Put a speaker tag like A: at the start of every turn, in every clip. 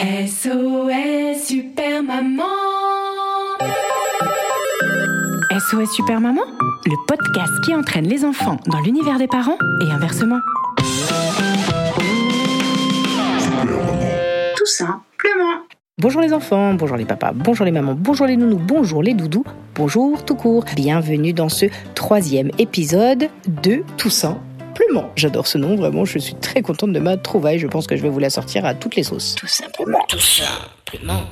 A: SOS Super Maman SOS Super Maman, le podcast qui entraîne les enfants dans l'univers des parents et inversement.
B: Tout simplement.
A: Bonjour les enfants, bonjour les papas, bonjour les mamans, bonjour les nounous, bonjour les doudous, bonjour tout court. Bienvenue dans ce troisième épisode de Toussaint Plument. J'adore ce nom, vraiment, je suis très contente de ma trouvaille. Je pense que je vais vous la sortir à toutes les sauces.
B: Tout simplement. Tout simplement.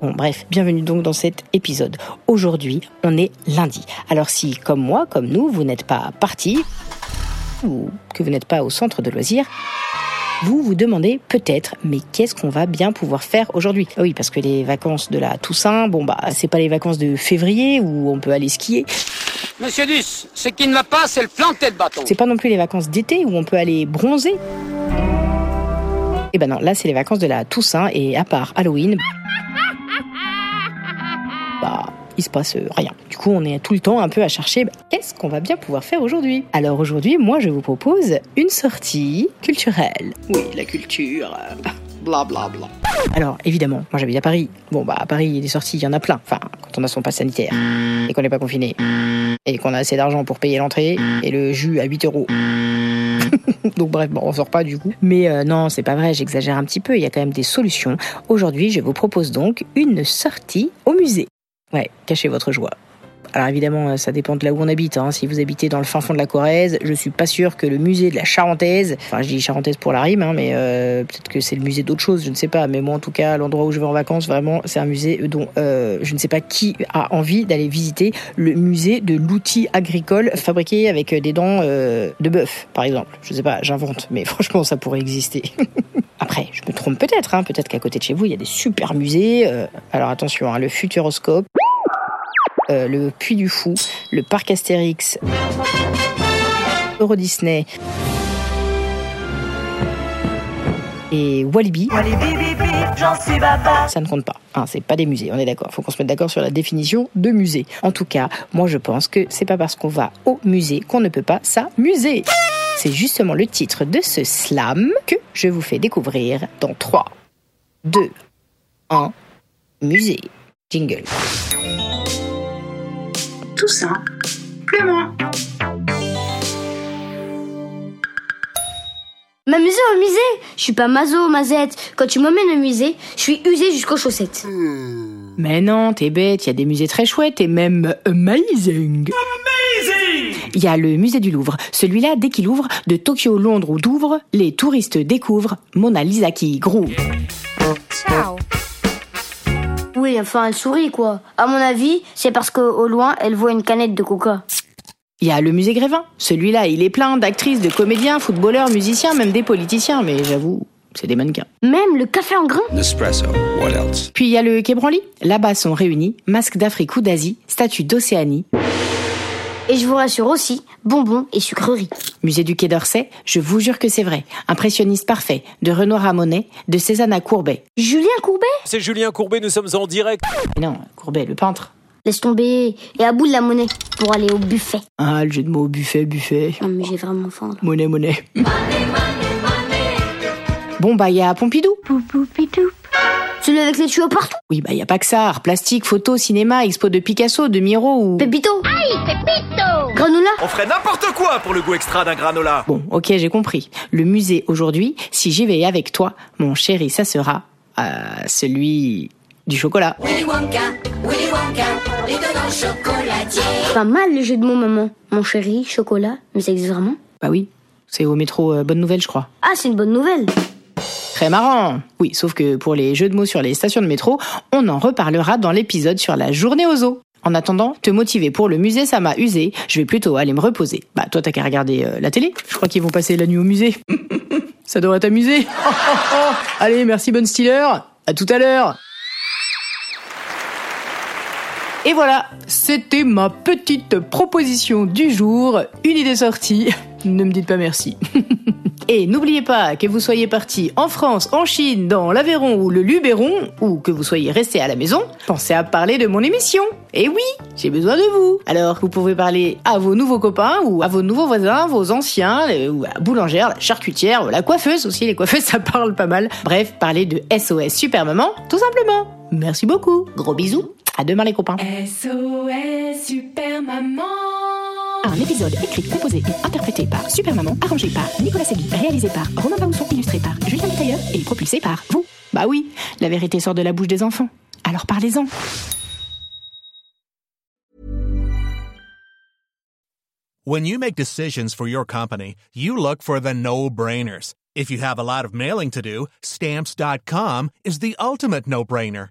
A: Bon, bref, bienvenue donc dans cet épisode. Aujourd'hui, on est lundi. Alors si, comme moi, comme nous, vous n'êtes pas parti ou que vous n'êtes pas au centre de loisirs, vous vous demandez peut-être, mais qu'est-ce qu'on va bien pouvoir faire aujourd'hui? Ah Oui, parce que les vacances de la Toussaint, bon bah c'est pas les vacances de février où on peut aller skier.
C: Monsieur Duss, ce qui ne va pas, c'est le planter de bâton.
A: C'est pas non plus les vacances d'été où on peut aller bronzer. Eh ben non, là c'est les vacances de la Toussaint et à part Halloween, bah il se passe euh, rien. Du coup, on est tout le temps un peu à chercher bah, qu'est-ce qu'on va bien pouvoir faire aujourd'hui? Alors aujourd'hui, moi je vous propose une sortie culturelle. Oui, la culture. Bla bla bla. Alors évidemment, moi j'habite à Paris. Bon bah à Paris, des sorties, il y en a plein. Enfin, on a son pass sanitaire et qu'on n'est pas confiné et qu'on a assez d'argent pour payer l'entrée et le jus à 8 euros. Donc bref, on sort pas du coup. Mais euh, non, c'est pas vrai, j'exagère un petit peu, il y a quand même des solutions. Aujourd'hui, je vous propose donc une sortie au musée. Ouais, cachez votre joie. Alors évidemment, euh, ça dépend de là où on habite. Hein. Si vous habitez dans le fin fond de la Corrèze, je suis pas sûr que le musée de la Charentaise, enfin je dis Charentaise pour la rime, hein, mais euh, peut-être que c'est le musée d'autre chose, je ne sais pas. Mais moi en tout cas, l'endroit où je vais en vacances, vraiment, c'est un musée dont euh, je ne sais pas qui a envie d'aller visiter le musée de l'outil agricole fabriqué avec des dents euh, de bœuf, par exemple. Je sais pas, j'invente, mais franchement, ça pourrait exister. Après, je me trompe peut-être, hein. peut-être qu'à côté de chez vous, il y a des super musées. euh, alors attention, hein, le Futuroscope, euh, le Puy du Fou, le Parc Astérix, Euro Disney et Walibi. Ça ne compte pas. Hein, c'est pas des musées, on est d'accord. Faut qu'on se mette d'accord sur la définition de musée. En tout cas, moi je pense que c'est pas parce qu'on va au musée qu'on ne peut pas s'amuser. C'est justement le titre de ce slam que je vous fais découvrir dans 3, 2, 1, musée. Jingle.
B: Tout simplement.
D: M'amuser au musée? Je suis pas mazo, mazette. Quand tu m'emmènes au musée, je suis usée jusqu'aux chaussettes.
A: Mais non, t'es bête, il y a des musées très chouettes et même amazing. Il y a le musée du Louvre. Celui-là, dès qu'il ouvre, de Tokyo, Londres ou Douvres, les touristes découvrent Mona Lisa qui groove.
D: Oui, enfin, elle sourit, quoi. À mon avis, c'est parce qu'au loin, elle voit une canette de coca.
A: Il y a le musée Grévin. Celui-là, il est plein d'actrices, de comédiens, footballeurs, musiciens, même des politiciens, mais j'avoue, c'est des mannequins.
D: Même le café en grain
E: Nespresso. What else?
A: Puis il y a le Quai Branly. Là-bas sont réunis masques d'Afrique ou d'Asie, statues d'Océanie,
D: Et je vous rassure aussi, bonbons et sucreries.
A: Musée du Quai d'Orsay, je vous jure que c'est vrai. Impressionniste parfait, de Renoir à Monet, de Cézanne à Courbet.
D: Julien Courbet?
F: C'est Julien Courbet, nous sommes en direct.
A: Mais non, Courbet, le peintre.
D: Laisse tomber. Et à bout de la monnaie pour aller au buffet.
A: Ah, le jeu de mots, buffet, buffet.
D: Non, mais j'ai vraiment faim. là.
A: Monnaie, monnaie. Bon, bah, il y a Pompidou.
D: Celui avec les tuyaux partout.
A: Oui, bah, il y a pas que ça. Art plastique, photo, cinéma, expo de Picasso, de Miro ou...
D: Pépito. Aïe, Pépito Granola.
F: On ferait n'importe quoi pour le goût extra d'un granola.
A: Bon, ok, j'ai compris. Le musée aujourd'hui, si j'y vais avec toi, mon chéri, ça sera euh, celui du chocolat.
D: Pas mal le jeu de mots, maman. Mon chéri, chocolat. Mais ça existe vraiment?
A: Bah oui, c'est au métro euh, Bonne Nouvelle, je crois.
D: Ah, c'est une bonne nouvelle.
A: Très marrant. Oui, sauf que pour les jeux de mots sur les stations de métro, on en reparlera dans l'épisode sur la journée aux eaux. En attendant, te motiver pour le musée, ça m'a usé. Je vais plutôt aller me reposer. Bah, toi, t'as qu'à regarder euh, la télé. Je crois qu'ils vont passer la nuit au musée. Ça devrait t'amuser. Allez, merci bonne Stiller. À tout à l'heure. Et voilà, c'était ma petite proposition du jour. Une idée sortie. Ne me dites pas merci. Et n'oubliez pas que vous soyez parti en France, en Chine, dans l'Aveyron ou le Luberon, ou que vous soyez resté à la maison, pensez à parler de mon émission. Et oui, j'ai besoin de vous. Alors, vous pouvez parler à vos nouveaux copains, ou à vos nouveaux voisins, vos anciens, euh, ou à la boulangère, la charcutière, la coiffeuse aussi. Les coiffeuses, ça parle pas mal. Bref, parler de SOS Super Maman, tout simplement. Merci beaucoup. Gros bisous. À demain les copains.
G: SOS Super Maman
A: Un épisode écrit, composé et interprété par Super Maman, arrangé par Nicolas Segui, réalisé par Romain Bausson, illustré par Julien Tailleur et propulsé par vous. Bah oui, la vérité sort de la bouche des enfants. Alors parlez-en.
H: When you make decisions for your company, you look for the no-brainers. If you have a lot of mailing to do, stamps.com is the ultimate no-brainer.